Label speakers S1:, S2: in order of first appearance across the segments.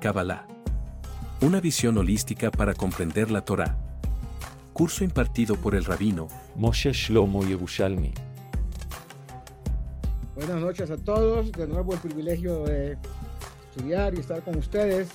S1: Kabbalah. Una visión holística para comprender la Torá. Curso impartido por el rabino
S2: Moshe Shlomo Yerushalmi.
S3: Buenas noches a todos. De nuevo el privilegio de estudiar y estar con ustedes.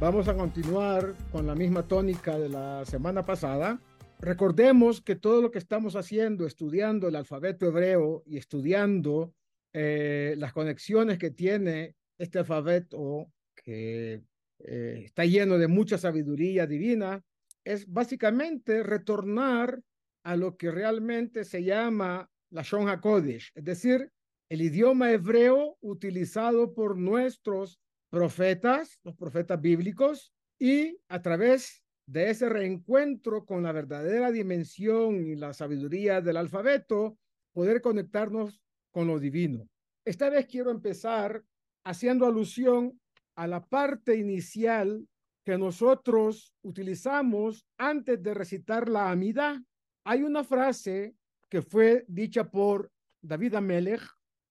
S3: Vamos a continuar con la misma tónica de la semana pasada. Recordemos que todo lo que estamos haciendo, estudiando el alfabeto hebreo y estudiando eh, las conexiones que tiene este alfabeto que eh, está lleno de mucha sabiduría divina, es básicamente retornar a lo que realmente se llama la Shon HaKodesh, es decir, el idioma hebreo utilizado por nuestros profetas, los profetas bíblicos, y a través de ese reencuentro con la verdadera dimensión y la sabiduría del alfabeto, poder conectarnos con lo divino. Esta vez quiero empezar haciendo alusión a la parte inicial que nosotros utilizamos antes de recitar la amida. Hay una frase que fue dicha por David Amelech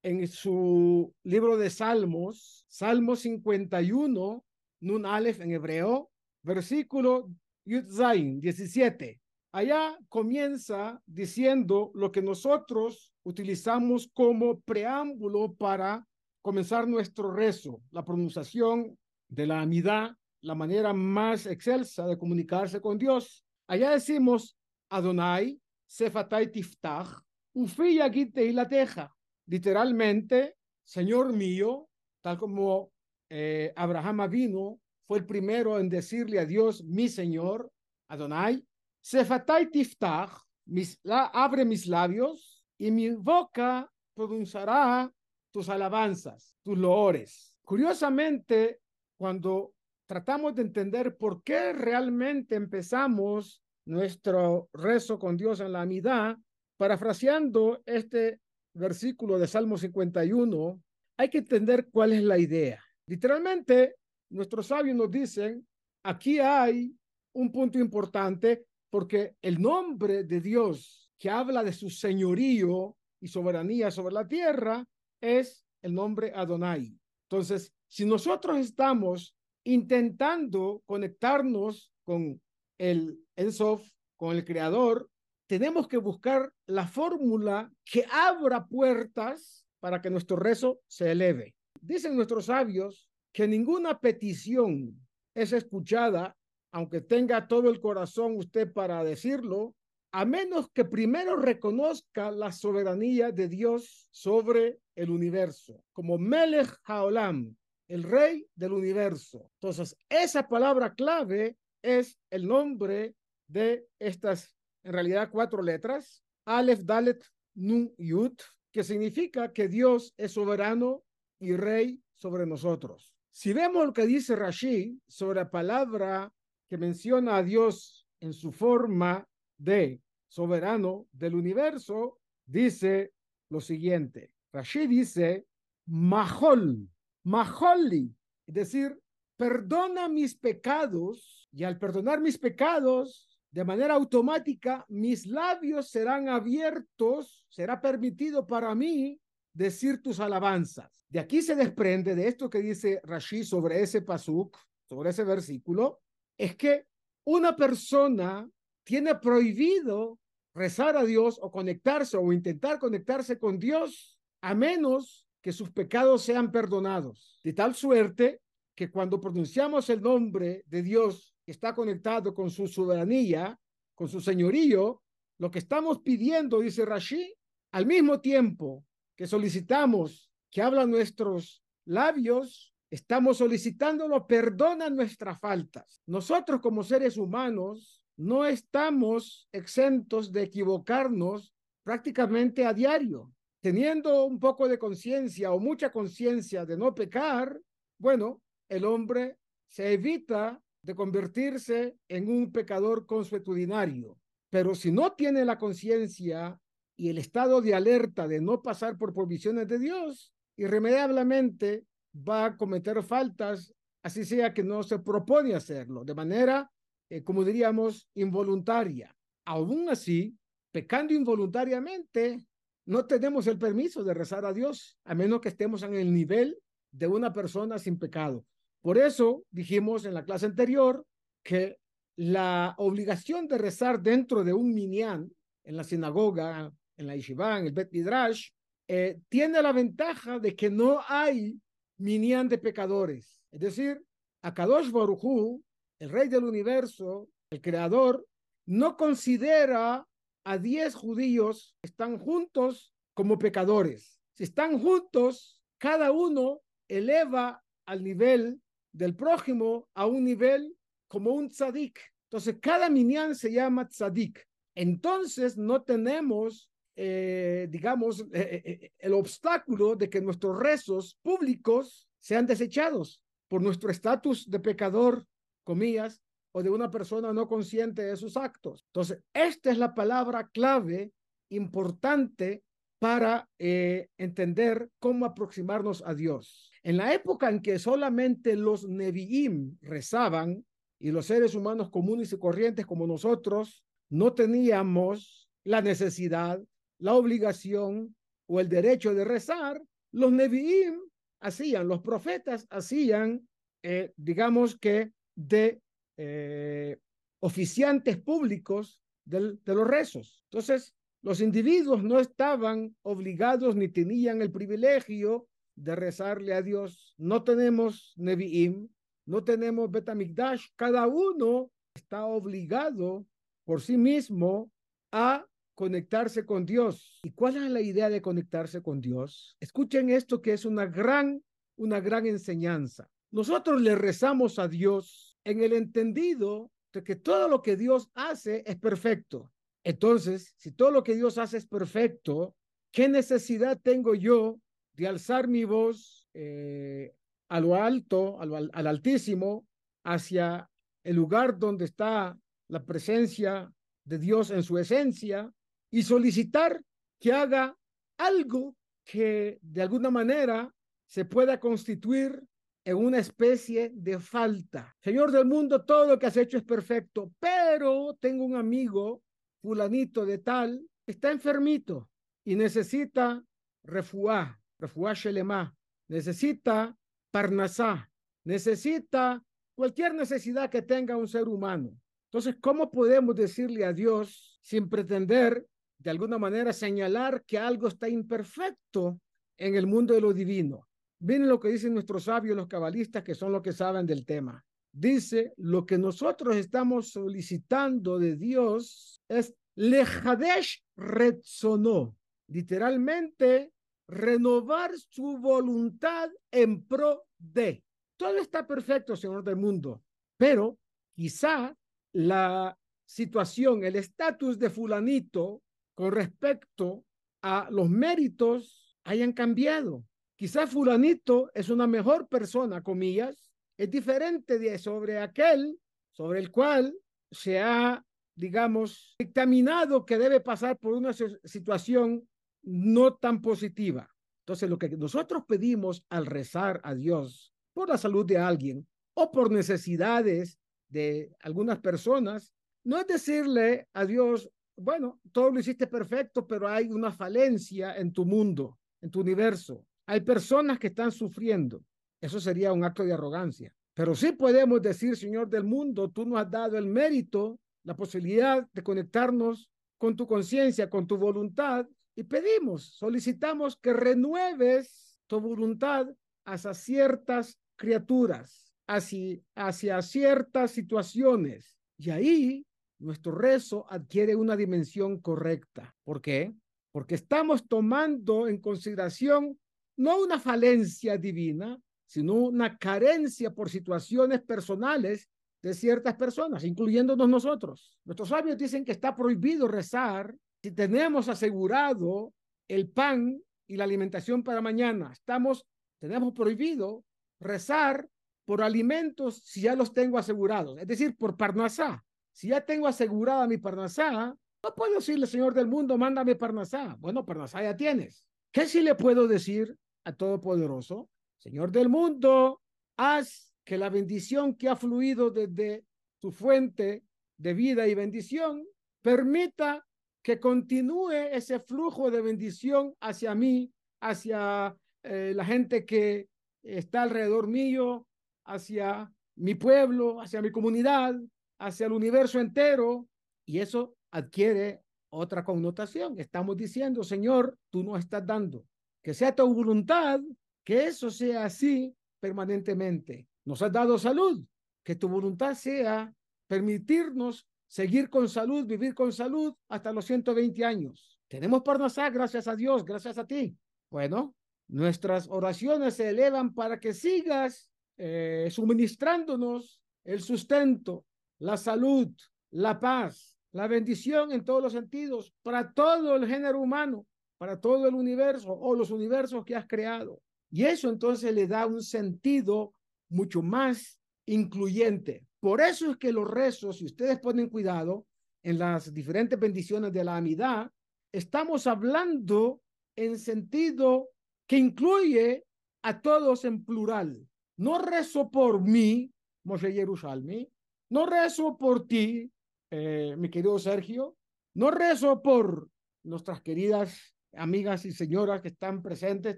S3: en su libro de Salmos, Salmo 51, Nun Aleph en hebreo, versículo Yud Zain 17. Allá comienza diciendo lo que nosotros utilizamos como preámbulo para comenzar nuestro rezo, la pronunciación de la amidad, la manera más excelsa de comunicarse con Dios. Allá decimos Adonai, Sefatay Tiftach, Ufi y la teja. Literalmente, Señor mío, tal como eh, Abraham vino, fue el primero en decirle a Dios, mi Señor, Adonai, Sefatay Tiftach, mis, la, abre mis labios y mi boca pronunciará tus alabanzas, tus loores. Curiosamente, cuando tratamos de entender por qué realmente empezamos nuestro rezo con Dios en la amidad, parafraseando este versículo de Salmo 51, hay que entender cuál es la idea. Literalmente, nuestros sabios nos dicen, aquí hay un punto importante porque el nombre de Dios que habla de su señorío y soberanía sobre la tierra es el nombre Adonai. Entonces, si nosotros estamos intentando conectarnos con el Ensof, con el Creador, tenemos que buscar la fórmula que abra puertas para que nuestro rezo se eleve. Dicen nuestros sabios que ninguna petición es escuchada, aunque tenga todo el corazón usted para decirlo, a menos que primero reconozca la soberanía de Dios sobre el universo, como Melech Haolam, el rey del universo. Entonces, esa palabra clave es el nombre de estas, en realidad, cuatro letras, Aleph, Dalet, Nun, Yud, que significa que Dios es soberano y rey sobre nosotros. Si vemos lo que dice Rashi sobre la palabra que menciona a Dios en su forma de soberano del universo, dice lo siguiente. Rashi dice, Mahol, Maholi, es decir, perdona mis pecados y al perdonar mis pecados, de manera automática, mis labios serán abiertos, será permitido para mí decir tus alabanzas. De aquí se desprende de esto que dice Rashi sobre ese pasuk, sobre ese versículo, es que una persona tiene prohibido rezar a Dios o conectarse o intentar conectarse con Dios a menos que sus pecados sean perdonados. De tal suerte que cuando pronunciamos el nombre de Dios que está conectado con su soberanía, con su señorío, lo que estamos pidiendo, dice Rashi, al mismo tiempo que solicitamos que hablan nuestros labios, estamos solicitándolo, perdona nuestras faltas. Nosotros como seres humanos no estamos exentos de equivocarnos prácticamente a diario. Teniendo un poco de conciencia o mucha conciencia de no pecar, bueno, el hombre se evita de convertirse en un pecador consuetudinario. Pero si no tiene la conciencia y el estado de alerta de no pasar por provisiones de Dios, irremediablemente va a cometer faltas, así sea que no se propone hacerlo, de manera eh, como diríamos, involuntaria. Aún así, pecando involuntariamente, no tenemos el permiso de rezar a Dios, a menos que estemos en el nivel de una persona sin pecado. Por eso dijimos en la clase anterior que la obligación de rezar dentro de un minyan, en la sinagoga, en la yeshiva, en el Bet Midrash, eh, tiene la ventaja de que no hay minyan de pecadores. Es decir, Akadosh Baruchu, el rey del universo, el creador, no considera a diez judíos que están juntos como pecadores. Si están juntos, cada uno eleva al nivel del prójimo a un nivel como un tzadik. Entonces, cada minyan se llama tzadik. Entonces, no tenemos, eh, digamos, eh, eh, el obstáculo de que nuestros rezos públicos sean desechados por nuestro estatus de pecador, comillas, o de una persona no consciente de sus actos. Entonces, esta es la palabra clave importante para entender cómo aproximarnos a Dios. En la época en que solamente los Nevi'im rezaban y los seres humanos comunes y corrientes como nosotros no teníamos la necesidad, la obligación o el derecho de rezar, los Nevi'im hacían, los profetas hacían, eh, digamos que de eh, oficiantes públicos de los rezos. Entonces, los individuos no estaban obligados ni tenían el privilegio de rezarle a Dios. No tenemos Nevi'im, no tenemos Betamigdash. Cada uno está obligado por sí mismo a conectarse con Dios. ¿Y cuál es la idea de conectarse con Dios? Escuchen esto que es una gran, una gran enseñanza. Nosotros le rezamos a Dios en el entendido de que todo lo que Dios hace es perfecto. Entonces, si todo lo que Dios hace es perfecto, ¿qué necesidad tengo yo de alzar mi voz eh, a lo alto, al, al altísimo, hacia el lugar donde está la presencia de Dios en su esencia y solicitar que haga algo que de alguna manera se pueda constituir en una especie de falta. Señor del mundo, todo lo que has hecho es perfecto, pero tengo un amigo, fulanito de tal, está enfermito y necesita refuá, refuá shelema, necesita parnasá, necesita cualquier necesidad que tenga un ser humano. Entonces, ¿cómo podemos decirle a Dios sin pretender de alguna manera señalar que algo está imperfecto en el mundo de lo divino? Miren lo que dicen nuestros sabios, los cabalistas, que son los que saben del tema. Dice, lo que nosotros estamos solicitando de Dios es lejadesh retsono, literalmente renovar su voluntad en pro de. Todo está perfecto, Señor del mundo, pero quizá la situación, el estatus de fulanito con respecto a los méritos hayan cambiado. Quizá fulanito es una mejor persona, comillas, es diferente de sobre aquel sobre el cual se ha, digamos, dictaminado que debe pasar por una situación no tan positiva. Entonces, lo que nosotros pedimos al rezar a Dios por la salud de alguien o por necesidades de algunas personas, no es decirle a Dios, bueno, todo lo hiciste perfecto, pero hay una falencia en tu mundo, en tu universo. Hay personas que están sufriendo. Eso sería un acto de arrogancia. Pero sí podemos decir, Señor del mundo, tú nos has dado el mérito, la posibilidad de conectarnos con tu conciencia, con tu voluntad, y pedimos, solicitamos que renueves tu voluntad hacia ciertas criaturas, hacia, ciertas situaciones. Y ahí nuestro rezo adquiere una dimensión correcta. ¿Por qué? Porque estamos tomando en consideración no una falencia divina, sino una carencia por situaciones personales de ciertas personas, incluyéndonos nosotros. Nuestros sabios dicen que está prohibido rezar si tenemos asegurado el pan y la alimentación para mañana. Estamos, tenemos prohibido rezar por alimentos si ya los tengo asegurados, es decir, por parnasá. Si ya tengo asegurada mi parnasá, no puedo decirle, Señor del mundo, mándame parnasá. Bueno, parnasá ya tienes. ¿Qué sí le puedo decir a Todopoderoso? Señor del mundo, haz que la bendición que ha fluido desde tu fuente de vida y bendición permita que continúe ese flujo de bendición hacia mí, hacia eh, la gente que está alrededor mío, hacia mi pueblo, hacia mi comunidad, hacia el universo entero, y eso adquiere otra connotación. Estamos diciendo, Señor, tú nos estás dando, que sea tu voluntad, que eso sea así permanentemente. Nos has dado salud, que tu voluntad sea permitirnos seguir con salud, vivir con salud hasta los 120 años. Tenemos Parnasá, gracias a Dios, gracias a ti. Bueno, nuestras oraciones se elevan para que sigas eh, suministrándonos el sustento, la salud, la paz, la bendición en todos los sentidos para todo el género humano, para todo el universo o los universos que has creado. Y eso entonces le da un sentido mucho más incluyente. Por eso es que los rezos, si ustedes ponen cuidado en las diferentes bendiciones de la amidad, estamos hablando en sentido que incluye a todos en plural. No rezo por mí, Moshe Jerusalmi, no rezo por ti, eh, mi querido Sergio, no rezo por nuestras queridas amigas y señoras que están presentes,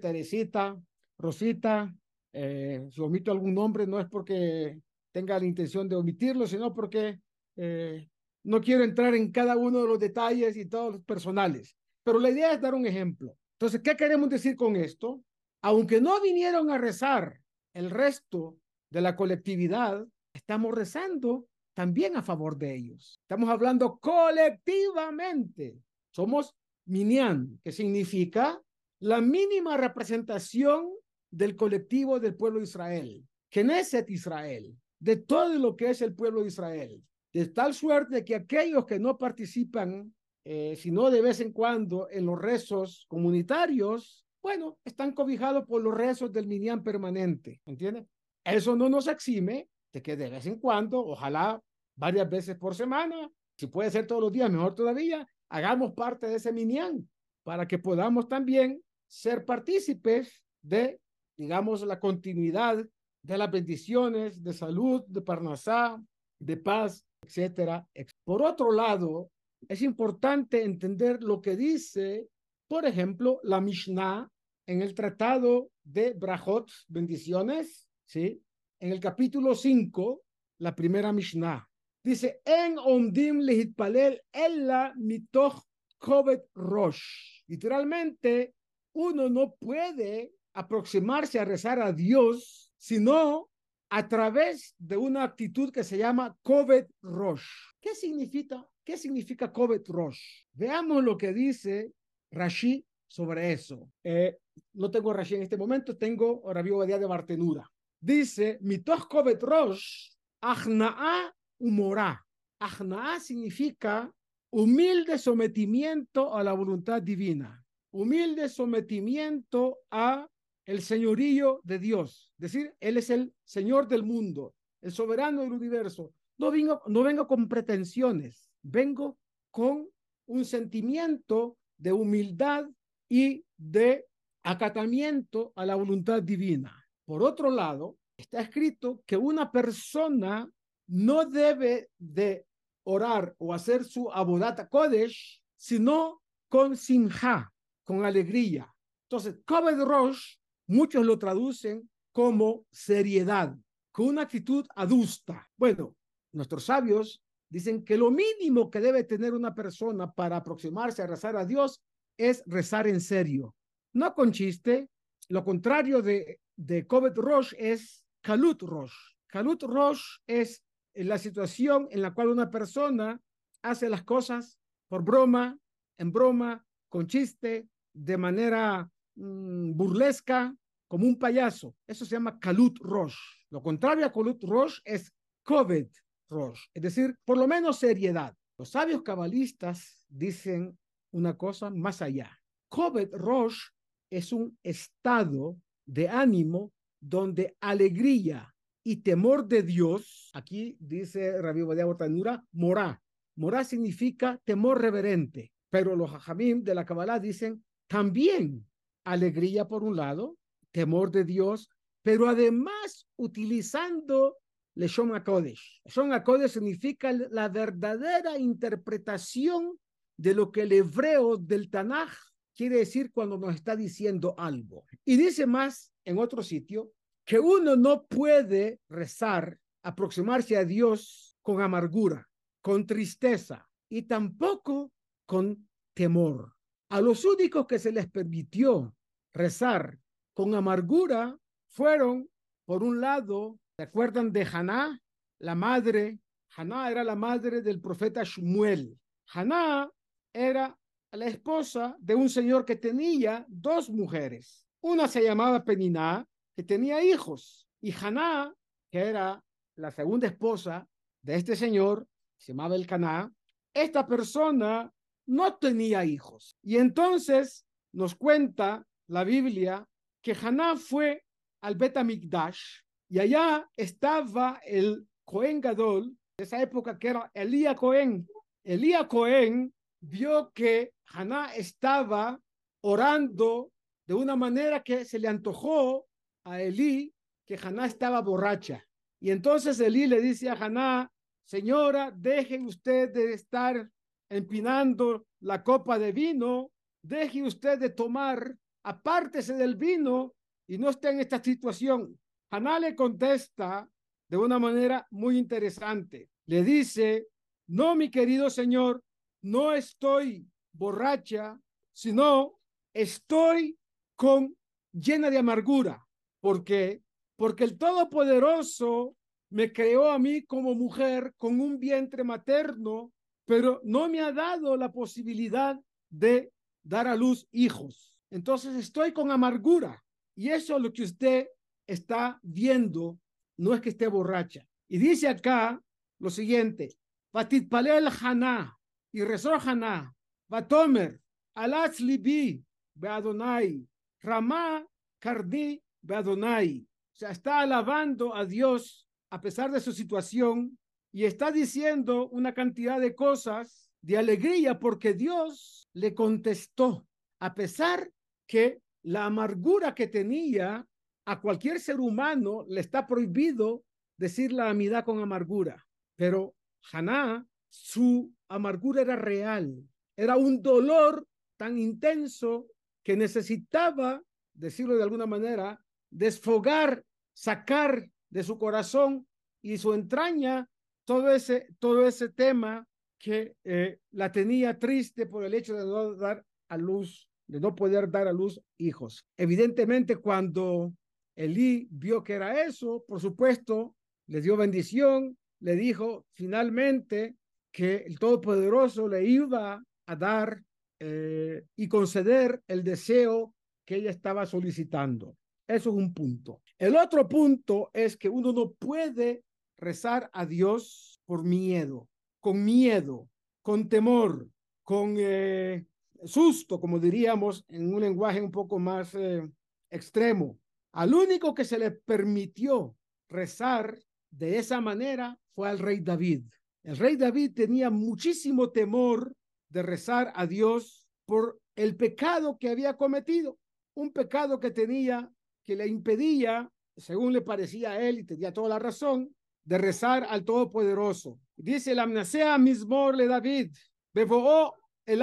S3: Teresita, Rosita, eh, si omito algún nombre no es porque tenga la intención de omitirlo, sino porque eh, no quiero entrar en cada uno de los detalles y todos los personales. Pero la idea es dar un ejemplo. Entonces, ¿qué queremos decir con esto? Aunque no vinieron a rezar el resto de la colectividad, estamos rezando también a favor de ellos. Estamos hablando colectivamente. Somos Minyan, que significa la mínima representación del colectivo del pueblo de Israel. Knesset Israel de todo lo que es el pueblo de Israel. De tal suerte que aquellos que no participan, eh, sino de vez en cuando, en los rezos comunitarios, bueno, están cobijados por los rezos del Minyan permanente, ¿entiendes? Eso no nos exime de que de vez en cuando, ojalá varias veces por semana, si puede ser todos los días, mejor todavía, hagamos parte de ese Minyan para que podamos también ser partícipes de, digamos, la continuidad de las bendiciones de salud, de parnasá, de paz, etcétera. Por otro lado, es importante entender lo que dice, por ejemplo, la Mishnah en el tratado de Brajot, bendiciones, ¿sí? En el capítulo 5, la primera Mishnah. Dice, en ondim lehitpalel ella mitoch kovet rosh. Literalmente, uno no puede aproximarse a rezar a Dios sino a través de una actitud que se llama Kovet Rosh. ¿Qué significa? ¿Qué significa Kovet Rosh? Veamos lo que dice Rashi sobre eso. Eh, no tengo Rashi en este momento, tengo Rabbi Obadiah de Bartenura. Dice, Mitoch Kovet Rosh, Achna'a Umorá. Achna'a significa humilde sometimiento a la voluntad divina, humilde sometimiento a el señorío de Dios. Es decir, Él es el Señor del mundo, el soberano del universo. No vengo, no vengo con pretensiones, vengo con un sentimiento de humildad y de acatamiento a la voluntad divina. Por otro lado, está escrito que una persona no debe de orar o hacer su abodata kodesh, sino con simha, con alegría. Entonces, Kaved Rosh Muchos lo traducen como seriedad, con una actitud adusta. Bueno, nuestros sabios dicen que lo mínimo que debe tener una persona para aproximarse a rezar a Dios es rezar en serio, no con chiste. Lo contrario de, de Kovet Rosh es Kalut Rosh. Kalut Rosh es la situación en la cual una persona hace las cosas por broma, en broma, con chiste, de manera mm, burlesca, como un payaso. Eso se llama Kalut Rosh. Lo contrario a Kalut Rosh es Kovet Rosh, es decir, por lo menos seriedad. Los sabios cabalistas dicen una cosa más allá. Kovet Rosh es un estado de ánimo donde alegría y temor de Dios, aquí dice Rabbi Badia Bortanura, morá. Morá significa temor reverente, pero los hajamim de la Kabbalah dicen también alegría por un lado temor de Dios, pero además utilizando Leshon HaKodesh. Leshon HaKodesh significa la verdadera interpretación de lo que el hebreo del Tanaj quiere decir cuando nos está diciendo algo. Y dice más en otro sitio que uno no puede rezar, aproximarse a Dios con amargura, con tristeza y tampoco con temor. A los únicos que se les permitió rezar con amargura fueron, por un lado, ¿se acuerdan de Haná, la madre? Haná era la madre del profeta Shmuel. Haná era la esposa de un señor que tenía dos mujeres. Una se llamaba Peniná, que tenía hijos, y Haná, que era la segunda esposa de este señor, se llamaba el Caná, esta persona no tenía hijos. Y entonces nos cuenta la Biblia que Haná fue al Betamikdash y allá estaba el Cohen Gadol, de esa época que era Elías Cohen. Elías Cohen vio que Haná estaba orando de una manera que se le antojó a Elí que Haná estaba borracha. Y entonces Elí le dice a Haná, señora, deje usted de estar empinando la copa de vino, deje usted de tomar, apártese del vino y no esté en esta situación. Haná le contesta de una manera muy interesante. Le dice, no, mi querido señor, no estoy borracha, sino estoy con llena de amargura. ¿Por qué? Porque el Todopoderoso me creó a mí como mujer con un vientre materno pero no me ha dado la posibilidad de dar a luz hijos. Entonces estoy con amargura y eso es lo que usted está viendo, no es que esté borracha. Y dice acá lo siguiente, Batitpalel Haná, y rezó Haná, Batomer, Alatz Libi, Beadonai, Ramá Kardi, Beadonai. O sea, está alabando a Dios a pesar de su situación y está diciendo una cantidad de cosas de alegría porque Dios le contestó, a pesar que la amargura que tenía a cualquier ser humano le está prohibido decir la amidad con amargura, pero Haná, su amargura era real, era un dolor tan intenso que necesitaba, decirlo de alguna manera, desfogar, sacar de su corazón y su entraña todo ese, todo ese tema que eh, la tenía triste por el hecho de no dar a luz, de no poder dar a luz hijos. Evidentemente, cuando Elí vio que era eso, por supuesto, le dio bendición, le dijo finalmente que el Todopoderoso le iba a dar eh, y conceder el deseo que ella estaba solicitando. Eso es un punto. El otro punto es que uno no puede rezar a Dios por miedo, con miedo, con temor, con eh, susto, como diríamos en un lenguaje un poco más eh, extremo. Al único que se le permitió rezar de esa manera fue al rey David. El rey David tenía muchísimo temor de rezar a Dios por el pecado que había cometido, un pecado que tenía que le impedía, según le parecía a él, y tenía toda la razón, de rezar al Todopoderoso. Dice la amnasea mismor le David, el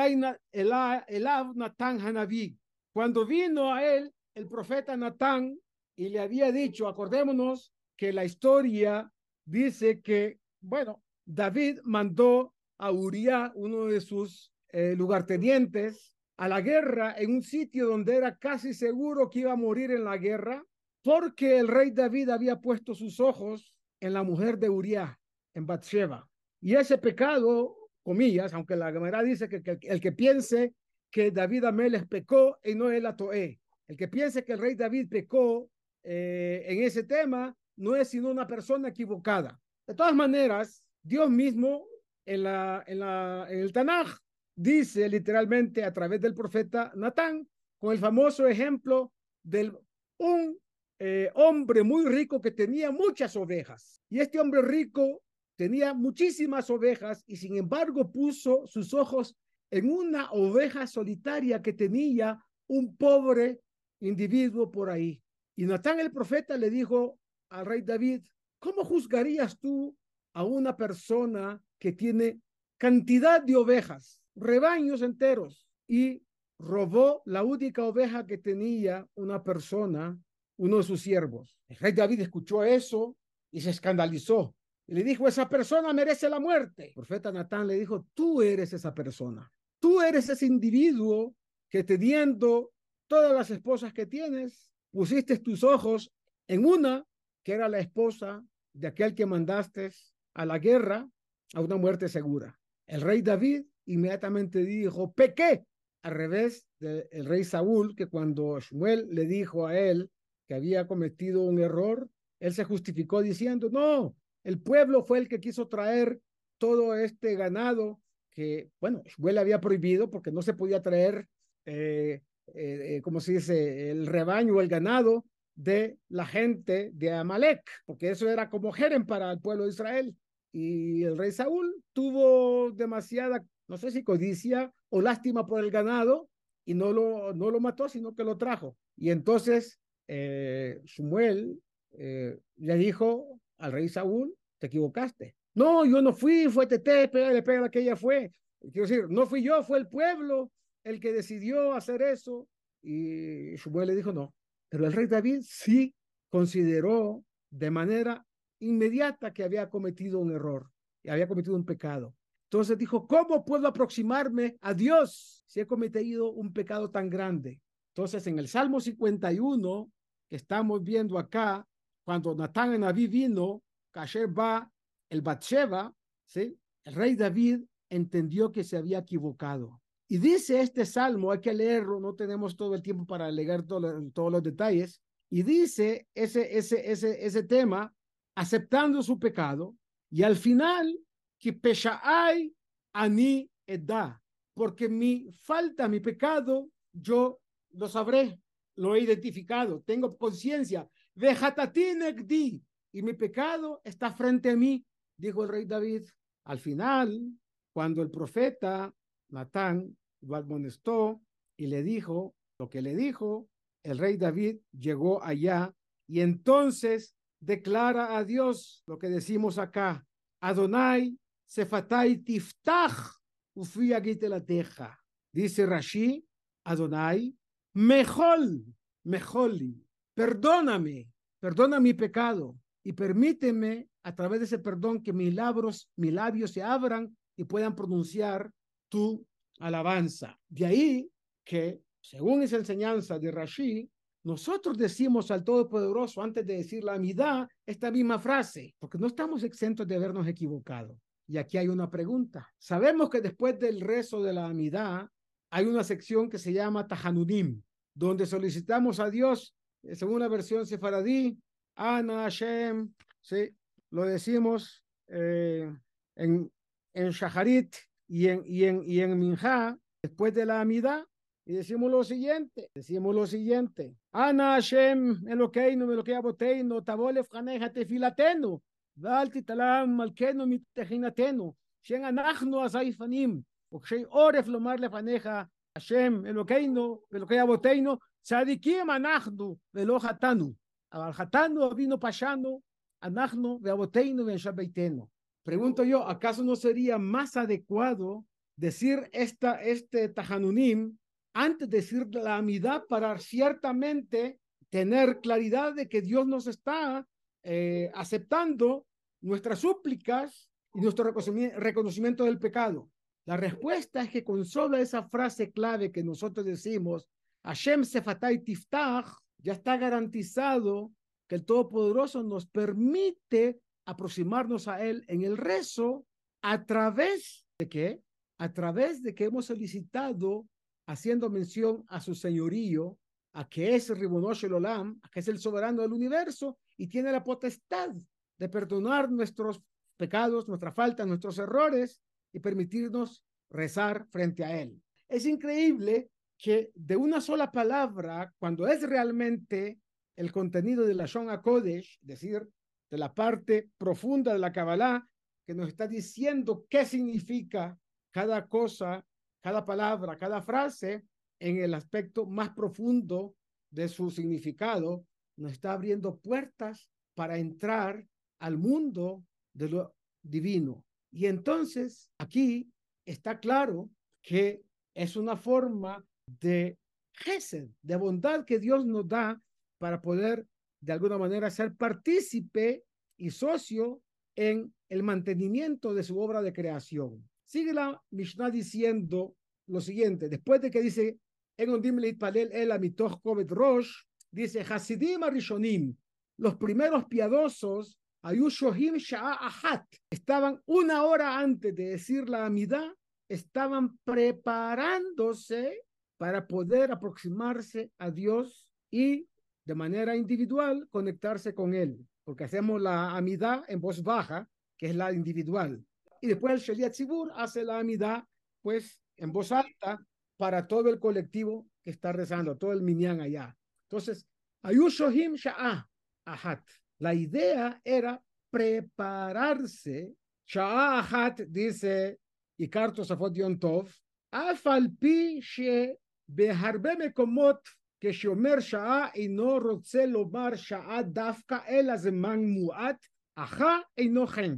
S3: Elav Natán Hanaví. Cuando vino a él el profeta Natán y le había dicho, acordémonos que la historia dice que, bueno, David mandó a Uriah, uno de sus eh, lugartenientes, a la guerra en un sitio donde era casi seguro que iba a morir en la guerra, porque el rey David había puesto sus ojos en la mujer de Uriah, en Bathsheba. Y ese pecado, comillas, aunque la Gemara dice que, el que piense que David Ameles pecó y no el Atoé, el que piense que el rey David pecó eh, en ese tema, no es sino una persona equivocada. De todas maneras, Dios mismo en, la, en, la, en el Tanaj dice literalmente a través del profeta Natán, con el famoso ejemplo del un eh, hombre muy rico que tenía muchas ovejas. Y este hombre rico tenía muchísimas ovejas y sin embargo puso sus ojos en una oveja solitaria que tenía un pobre individuo por ahí. Y Natán el profeta le dijo al rey David, ¿cómo juzgarías tú a una persona que tiene cantidad de ovejas, rebaños enteros, y robó la única oveja que tenía una persona uno de sus siervos. El rey David escuchó eso y se escandalizó. Y le dijo, esa persona merece la muerte. El profeta Natán le dijo, tú eres esa persona. Tú eres ese individuo que teniendo todas las esposas que tienes, pusiste tus ojos en una que era la esposa de aquel que mandaste a la guerra a una muerte segura. El rey David inmediatamente dijo, pequé, al revés del rey Saúl, que cuando Shmuel le dijo a él que había cometido un error, él se justificó diciendo, no, el pueblo fue el que quiso traer todo este ganado que, bueno, Shmuel había prohibido porque no se podía traer, eh, eh, eh, como se dice, el rebaño o el ganado de la gente de Amalek, porque eso era como Jerem para el pueblo de Israel. Y el rey Saúl tuvo demasiada, no sé si codicia o lástima por el ganado y no lo, no lo mató, sino que lo trajo. Y entonces eh, Shmuel eh, le dijo al rey Saúl, te equivocaste. No, yo no fui, fue Tete, pégale, pégale que ella fue. Quiero decir, no fui yo, fue el pueblo el que decidió hacer eso. Y Shmuel le dijo, no. Pero el rey David sí consideró de manera inmediata que había cometido un error y había cometido un pecado. Entonces dijo, ¿cómo puedo aproximarme a Dios si he cometido un pecado tan grande? Entonces en el Salmo 51 que estamos viendo acá, cuando Natán en David vino, Kasher el Batsheba, ¿sí? el rey David entendió que se había equivocado. Y dice este salmo, hay que leerlo, no tenemos todo el tiempo para leer todos los detalles, y dice ese tema, aceptando su pecado, y al final, que peshaai ani edad, porque mi falta, mi pecado, yo lo sabré, lo he identificado, tengo conciencia, di y mi pecado está frente a mí, dijo el rey David. Al final, cuando el profeta Natán lo admonestó y le dijo lo que le dijo, el rey David llegó allá y entonces declara a Dios lo que decimos acá, Adonai sefatai tiftach la teja. Dice Rashi, Adonai, mejor, mejor, perdóname, perdona mi pecado y permíteme a través de ese perdón que mis labios, mis labios se abran y puedan pronunciar tu alabanza. De ahí que, según esa enseñanza de Rashi, nosotros decimos al Todopoderoso antes de decir la amidad esta misma frase, porque no estamos exentos de habernos equivocado. Y aquí hay una pregunta. Sabemos que después del rezo de la amidad hay una sección que se llama Tahanudim, donde solicitamos a Dios, eh, según la versión sefaradí, Ana Hashem, ¿sí? lo decimos eh, en, en Shaharit y en, y en, y en Minjá, después de la amidad, y decimos lo siguiente, decimos lo siguiente. Ana Hashem Elokeinu Elokei Aboteinu Tabolef Haneja Tefilatenu ואל תתעלם מלכנו מתחינתנו, שאין אנחנו הזייפנים, וכשי עורף לומר לפניך, השם אלוקינו ואלוקי אבותינו, צדיקים אנחנו ולא חטאנו, אבל חטאנו אבינו פשענו, אנחנו ואבותינו ואנשי ביתנו. Pregunto yo, ¿acaso no sería más adecuado decir esta, este Tajanunim antes de decir la amidad para ciertamente tener claridad de que Dios nos está eh, aceptando nuestras súplicas y nuestro reconocimiento del pecado? La respuesta es que con solo esa frase clave que nosotros decimos, Hashem Sefatay Tiftach, ya está garantizado que el Todopoderoso nos permite aproximarnos a Él en el rezo a través de qué? A través de que hemos solicitado haciendo mención a su señorío, a que es Ribonosh el Olam, a que es el soberano del universo y tiene la potestad de perdonar nuestros pecados, nuestra falta, nuestros errores y permitirnos rezar frente a Él. Es increíble que de una sola palabra, cuando es realmente el contenido de la Shon HaKodesh, es decir, de la parte profunda de la Kabbalah, que nos está diciendo qué significa cada cosa cada palabra, cada frase en el aspecto más profundo de su significado, nos está abriendo puertas para entrar al mundo de lo divino. Y entonces aquí está claro que es una forma de gesed, de bondad que Dios nos da para poder de alguna manera ser partícipe y socio en el mantenimiento de su obra de creación. Sigue la Mishnah diciendo lo siguiente, después de que dice, en Ondim Palel el Amitoch Kovet Rosh, dice, Hasidim Arishonim, los primeros piadosos, Ayushohim Ahat, estaban una hora antes de decir la Amidad, estaban preparándose para poder aproximarse a Dios y de manera individual conectarse con Él, porque hacemos la amidad en voz baja, que es la individual. Y después el Sheliat Tzibur hace la amidad, pues, en voz alta para todo el colectivo que está rezando, todo el minyan allá. Entonces, Ayushohim Sha'ah Ahat. La idea era prepararse. Sha'ah Ahat dice Ikar Tosafot Yon Tov, Afalpi She בהרבה מקומות כשאומר שעה אינו רוצה לומר שעה דווקא אלא זמן מועט, ajá אינו כן,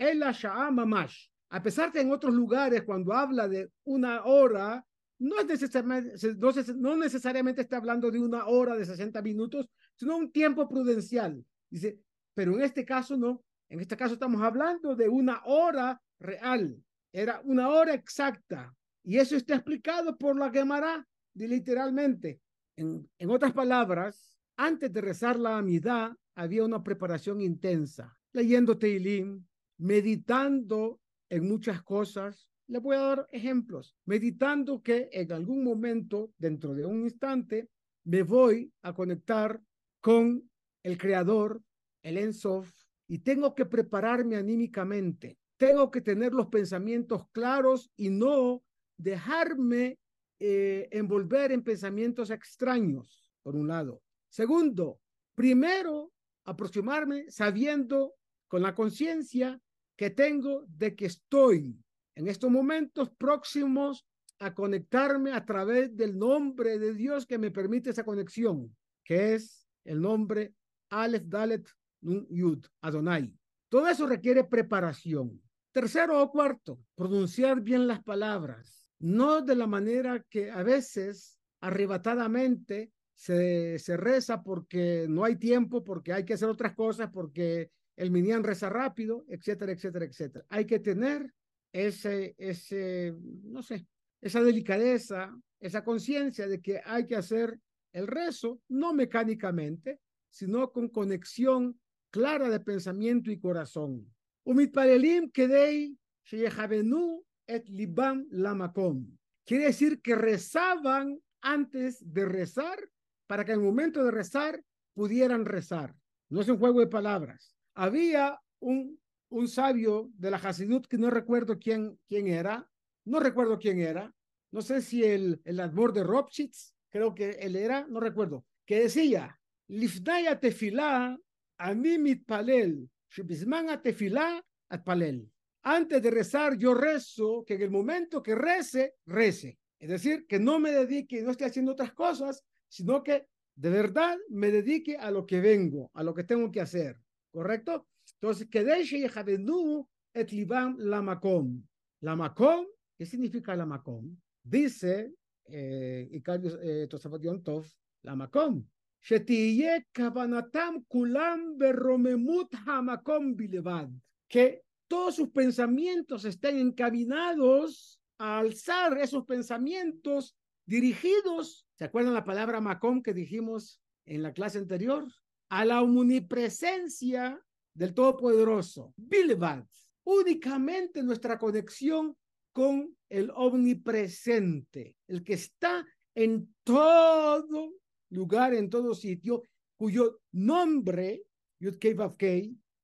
S3: אלא שעה ממש. A pesar que en otros lugares cuando habla de una hora, no, es necesariamente, no necesariamente está hablando de una hora de 60 minutos, sino un tiempo prudencial. Dice, pero en este caso no, en este caso estamos hablando de una hora real, era una hora exacta. Y eso está explicado por la Gemara, literalmente. En, en otras palabras, antes de rezar la amidad, había una preparación intensa, leyendo Teilim, meditando en muchas cosas. Le voy a dar ejemplos. Meditando que en algún momento, dentro de un instante, me voy a conectar con el Creador, el Ensof, y tengo que prepararme anímicamente. Tengo que tener los pensamientos claros y no dejarme eh, envolver en pensamientos extraños, por un lado. Segundo, primero, aproximarme sabiendo con la conciencia que tengo de que estoy en estos momentos próximos a conectarme a través del nombre de Dios que me permite esa conexión, que es el nombre Aleph Dalet Nun Yud Adonai. Todo eso requiere preparación. Tercero o cuarto, pronunciar bien las palabras no de la manera que a veces arrebatadamente se, se reza porque no hay tiempo, porque hay que hacer otras cosas, porque el minián reza rápido, etcétera, etcétera, etcétera. Hay que tener ese, ese, no sé, esa delicadeza, esa conciencia de que hay que hacer el rezo, no mecánicamente, sino con conexión clara de pensamiento y corazón. Et libam lamakom. Quiere decir que rezaban antes de rezar para que en el momento de rezar pudieran rezar. No es un juego de palabras. Había un, un sabio de la Hasidut que no recuerdo quién, quién era, no recuerdo quién era, no sé si el, el admor de Ropschitz, creo que él era, no recuerdo, que decía, Lifnaya tefilá, animit palel, shibisman tefilá, at palel antes de rezar, yo rezo, que en el momento que rece, rece. Es decir, que no me dedique, no esté haciendo otras cosas, sino que de verdad me dedique a lo que vengo, a lo que tengo que hacer. ¿Correcto? Entonces, que deje et libam la makom. La makom, ¿qué significa la makom? Dice, eh, eh, Tov, la makom. שתהיה כוונתם כולם ברוממות המקום בלבד. Que todos sus pensamientos estén encaminados a alzar esos pensamientos dirigidos, ¿se acuerdan la palabra Macom que dijimos en la clase anterior? A la omnipresencia del Todopoderoso. Bilbad, únicamente nuestra conexión con el omnipresente, el que está en todo lugar, en todo sitio, cuyo nombre, Yud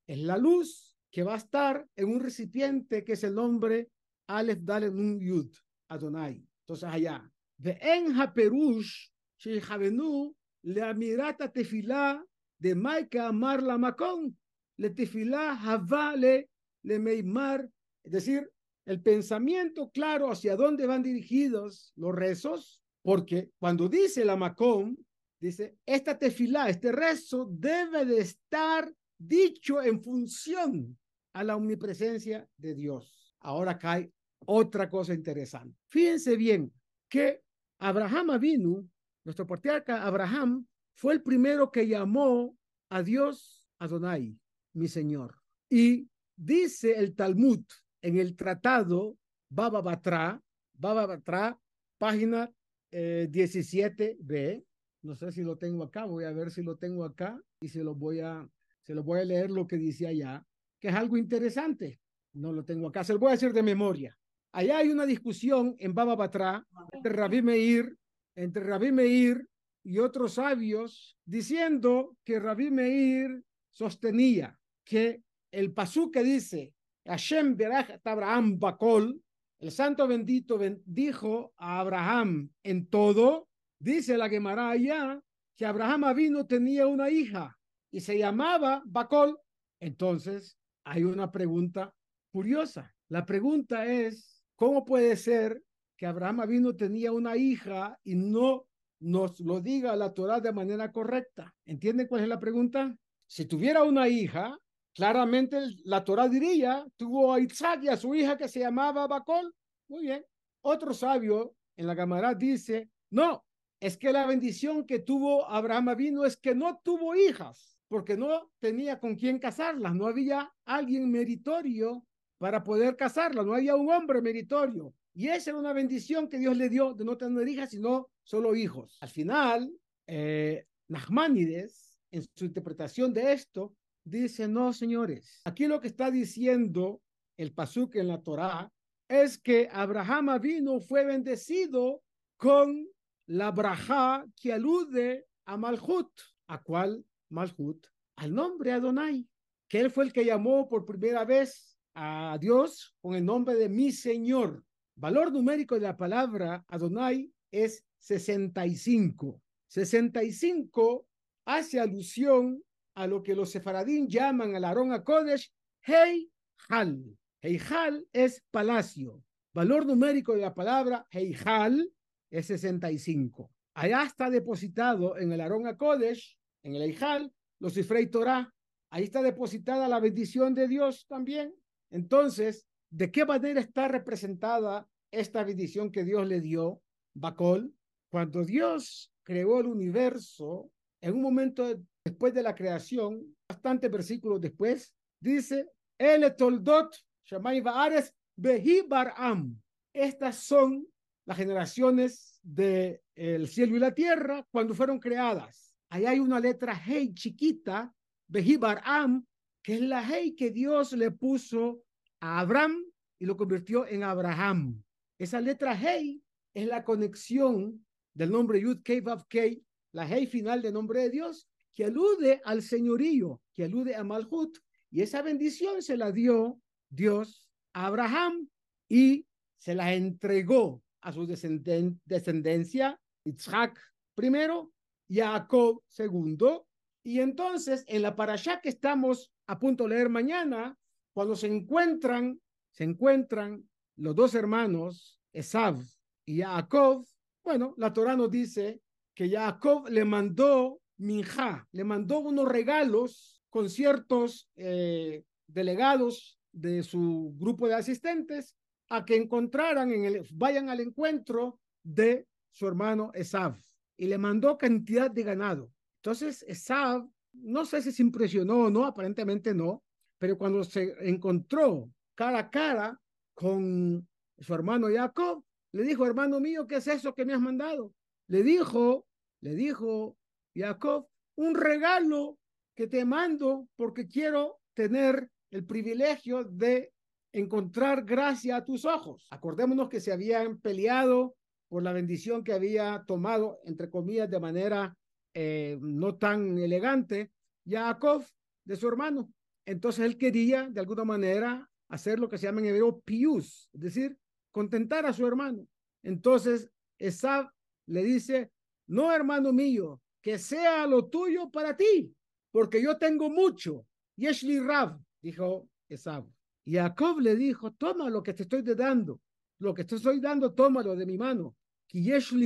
S3: es la luz, que va a estar en un recipiente que es el nombre Aleph Dalet Nun Yud, Adonai. Entonces allá, de en Haperush, Shehavenu, le amirata tefilá de Maika Amar la Macón, le tefilá Havale le Meimar, es decir, el pensamiento claro hacia dónde van dirigidos los rezos, porque cuando dice la Macón, dice, esta tefilá, este rezo debe de estar dicho en función a la omnipresencia de Dios. Ahora cae otra cosa interesante. Fíjense bien que Abraham vino, nuestro patriarca Abraham, fue el primero que llamó a Dios Adonai, mi Señor. Y dice el Talmud en el tratado Baba Batra, Baba Batra, página 17b. No sé si lo tengo acá, voy a ver si lo tengo acá y se lo voy a, se lo voy a leer lo que dice allá, que es algo interesante. No lo tengo acá, se lo voy a decir de memoria. Allá hay una discusión en Baba Batra entre Rabbi Meir, entre Rabbi Meir y otros sabios diciendo que Rabbi Meir sostenía que el pasú que dice Hashem berach Abraham bakol, el santo bendito bendijo a Abraham en todo, dice la Gemara allá que Abraham vino tenía una hija y se llamaba Bakol. Entonces hay una pregunta curiosa. La pregunta es, ¿cómo puede ser que Abraham vino tenía una hija y no nos lo diga la Torah de manera correcta. ¿Entienden cuál es la pregunta? Si tuviera una hija, claramente la Torah diría, tuvo a Isaac y a su hija que se llamaba Bacol. Muy bien. Otro sabio en la cámara dice, no, es que la bendición que tuvo Abraham vino es que no tuvo hijas, porque no tenía con quién casarlas, no había alguien meritorio para poder casarlas, no había un hombre meritorio. Y esa era una bendición que Dios le dio de no tener hijas, sino solo hijos. Al final, eh, Nachmanides, en su interpretación de esto, dice, no, señores, aquí lo que está diciendo el pasuk en la Torá es que Abraham vino, fue bendecido con la braja que alude a Malhut. ¿A cuál Malhut? Al nombre Adonai, que él fue el que llamó por primera vez a Dios con el nombre de mi Señor. Valor numérico de la palabra Adonai es 65. 65 hace alusión a lo que los sefaradín llaman al Aarón a Kodesh Heihal. Heihal es palacio. Valor numérico de la palabra Heihal es 65. Allá está depositado en el Aarón Kodesh, en el Heihal, los Cifrei Torah. Ahí está depositada la bendición de Dios también. Entonces, ¿De qué manera está representada esta bendición que Dios le dio, Bacol? Cuando Dios creó el universo, en un momento después de la creación, bastantes versículos después, dice, El toldot Shamay Baares Behi Baram. Estas son las generaciones del el cielo y la tierra cuando fueron creadas. Ahí hay una letra Hey chiquita, Behi Baram, que es la Hey que Dios le puso a Abraham y lo convirtió en Abraham. Esa letra Hey es la conexión del nombre Yud Kei Vav Kei, la Hey final del nombre de Dios, que alude al señorío, que alude a Malhut. Y esa bendición se la dio Dios a Abraham y se la entregó a su descendencia, Isaac primero, Jacob segundo. Y entonces, en la parasha que estamos a punto de leer mañana, cuando se encuentran, se encuentran los dos hermanos, Esav y Jacob, bueno, la Torah nos dice que Jacob le mandó minja, le mandó unos regalos con ciertos eh, delegados de su grupo de asistentes a que encontraran en el, vayan al encuentro de su hermano Esav y le mandó cantidad de ganado. Entonces Esav, no sé si se impresionó o no, aparentemente no, pero cuando se encontró cara a cara con su hermano Jacob, le dijo, hermano mío, ¿qué es eso que me has mandado? Le dijo, le dijo Jacob, un regalo que te mando porque quiero tener el privilegio de encontrar gracia a tus ojos. Acordémonos que se habían peleado por la bendición que había tomado, entre comillas, de manera eh, no tan elegante, Jacob de su hermano. Entonces él quería, de alguna manera, hacer lo que se llama en hebreo pius, es decir, contentar a su hermano. Entonces, Esab le dice, no, hermano mío, que sea lo tuyo para ti, porque yo tengo mucho. Yeshli Rav, dijo Esab. Y Jacob le dijo, toma lo que te estoy dando, lo que te estoy dando, tómalo de mi mano.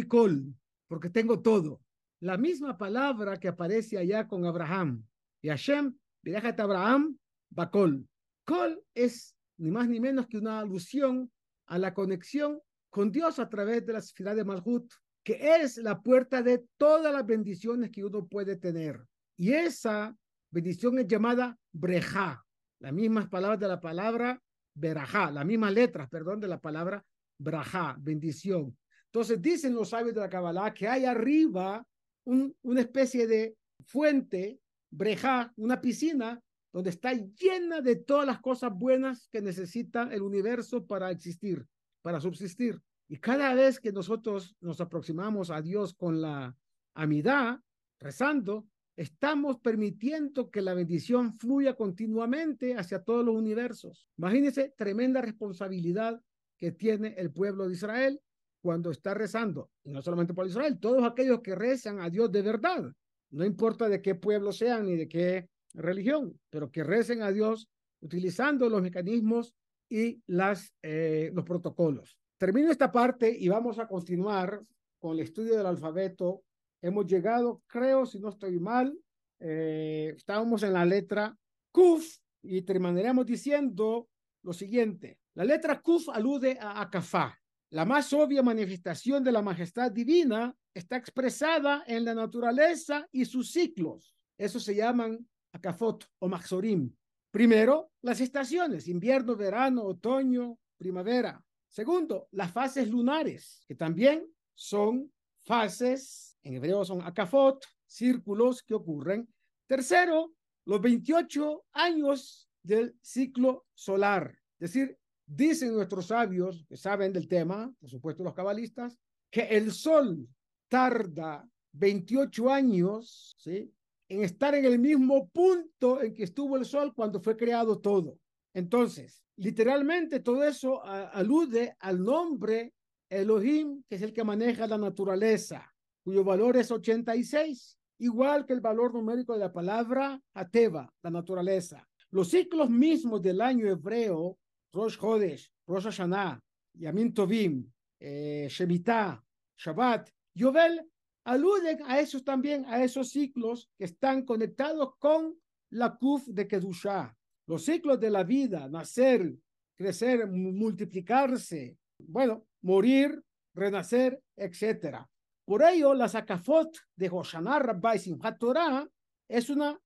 S3: Kol, porque tengo todo. La misma palabra que aparece allá con Abraham. Y Hashem a Abraham, Bakol. Kol es ni más ni menos que una alusión a la conexión con Dios a través de la ciudad de Malhut, que es la puerta de todas las bendiciones que uno puede tener. Y esa bendición es llamada breja, las mismas palabras de la palabra berajá, las mismas letras, perdón, de la palabra brajá, bendición. Entonces dicen los sabios de la Kabbalah que hay arriba un, una especie de fuente, breja, una piscina, donde está llena de todas las cosas buenas que necesita el universo para existir, para subsistir. Y cada vez que nosotros nos aproximamos a Dios con la amidad, rezando, estamos permitiendo que la bendición fluya continuamente hacia todos los universos. Imagínense tremenda responsabilidad que tiene el pueblo de Israel cuando está rezando, y no solamente por Israel, todos aquellos que rezan a Dios de verdad, no importa de qué pueblo sean ni de qué religión, pero que recen a Dios utilizando los mecanismos y las, eh, los protocolos. Termino esta parte y vamos a continuar con el estudio del alfabeto. Hemos llegado, creo, si no estoy mal, eh, estábamos en la letra Kuf y terminaremos diciendo lo siguiente. La letra Kuf alude a Akafá. La más obvia manifestación de la majestad divina está expresada en la naturaleza y sus ciclos. Eso se llaman Akafot o Maxorim. Primero, las estaciones, invierno, verano, otoño, primavera. Segundo, las fases lunares, que también son fases, en hebreo son akafot, círculos que ocurren. Tercero, los 28 años del ciclo solar. Es decir, dicen nuestros sabios que saben del tema, por supuesto los cabalistas, que el sol tarda 28 años ¿sí? en estar en el mismo punto en que estuvo el sol cuando fue creado todo. Entonces, literalmente todo eso alude al nombre Elohim, que es el que maneja la naturaleza, cuyo valor es 86, igual que el valor numérico de la palabra Ateva, la naturaleza. Los ciclos mismos del año hebreo, Rosh Chodesh, Rosh Hashanah, Yamin Tovim, eh, Shemitah, Shabbat, Yovel, aluden a esos también, a esos ciclos que están conectados con la Kuf de Kedushah los ciclos de la vida, nacer, crecer, multiplicarse, bueno, morir, renacer, etcétera. Por ello, la Zakafot de Hoshana Rabbi Simchat Torah es una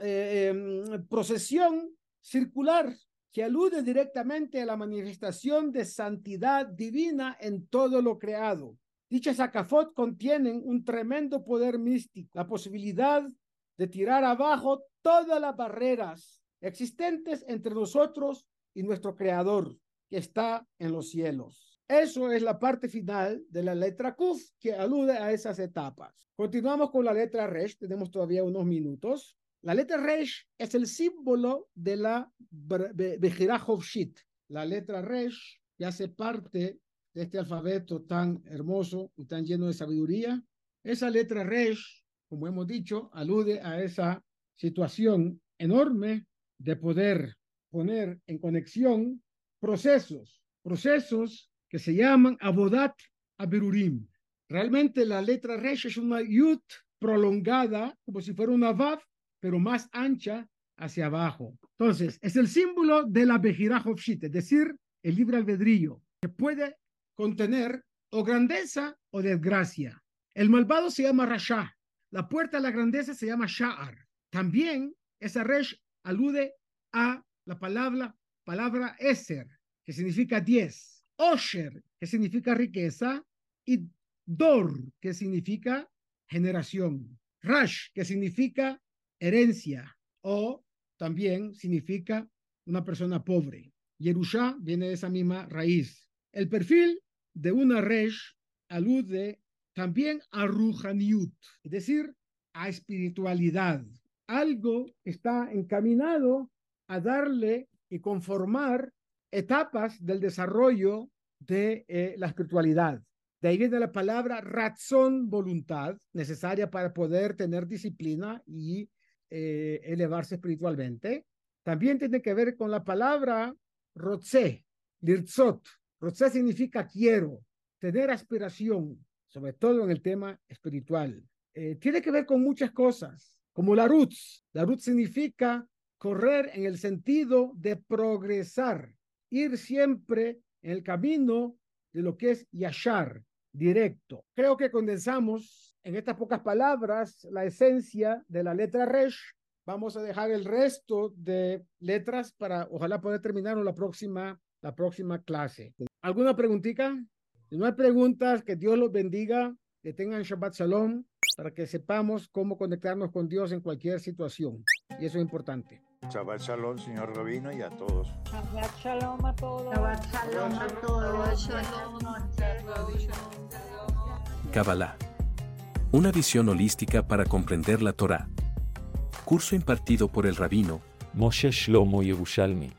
S3: eh, em, procesión circular que alude directamente a la manifestación de santidad divina en todo lo creado. Dichas Zakafot contienen un tremendo poder místico, la posibilidad de tirar abajo todas las barreras existentes entre nosotros y nuestro Creador que está en los cielos. Eso es la parte final de la letra Kuf que alude a esas etapas. Continuamos con la letra Resh, tenemos todavía unos minutos. La letra Resh es el símbolo de la Bejirajovshit. La letra Resh ya hace parte de este alfabeto tan hermoso y tan lleno de sabiduría. Esa letra Resh, como hemos dicho, alude a esa situación enorme de poder poner en conexión procesos, procesos que se llaman abodat aberurim. Realmente la letra resh es una yut prolongada, como si fuera una vav, pero más ancha hacia abajo. Entonces, es el símbolo de la Bejirajovshit, es decir, el libre albedrío, que puede contener o grandeza o desgracia. El malvado se llama Rasha, la puerta a la grandeza se llama Sha'ar. También esa resh alude a la palabra, palabra Eser, que significa diez, Osher, que significa riqueza, y Dor, que significa generación, Rash, que significa herencia, o también significa una persona pobre. Yerusha viene de esa misma raíz. El perfil de una Resh alude también a Ruhaniut, es decir, a espiritualidad, algo está encaminado a darle y conformar etapas del desarrollo de eh, la espiritualidad. De ahí viene la palabra razón, voluntad, necesaria para poder tener disciplina y eh, elevarse espiritualmente. También tiene que ver con la palabra rotze, lirzot. Rotze significa quiero, tener aspiración, sobre todo en el tema espiritual. Eh, tiene que ver con muchas cosas como la roots. La roots significa correr en el sentido de progresar, ir siempre en el camino de lo que es yashar, directo. Creo que condensamos en estas pocas palabras la esencia de la letra Resh. Vamos a dejar el resto de letras para ojalá poder terminar la próxima, la próxima clase. ¿Alguna preguntita? Si no hay preguntas, que Dios los bendiga, que tengan Shabbat Shalom, para que sepamos cómo conectarnos con Dios en cualquier situación. Y eso es importante.
S4: Shabbat Shalom, señor Rabino, y a todos.
S5: Shabbat Shalom a todos.
S6: Shabbat Shalom a todos.
S1: Kabbalah. Una visión holística para comprender la Torá. Curso impartido por el rabino
S2: Moshe Shlomo Yerushalmi.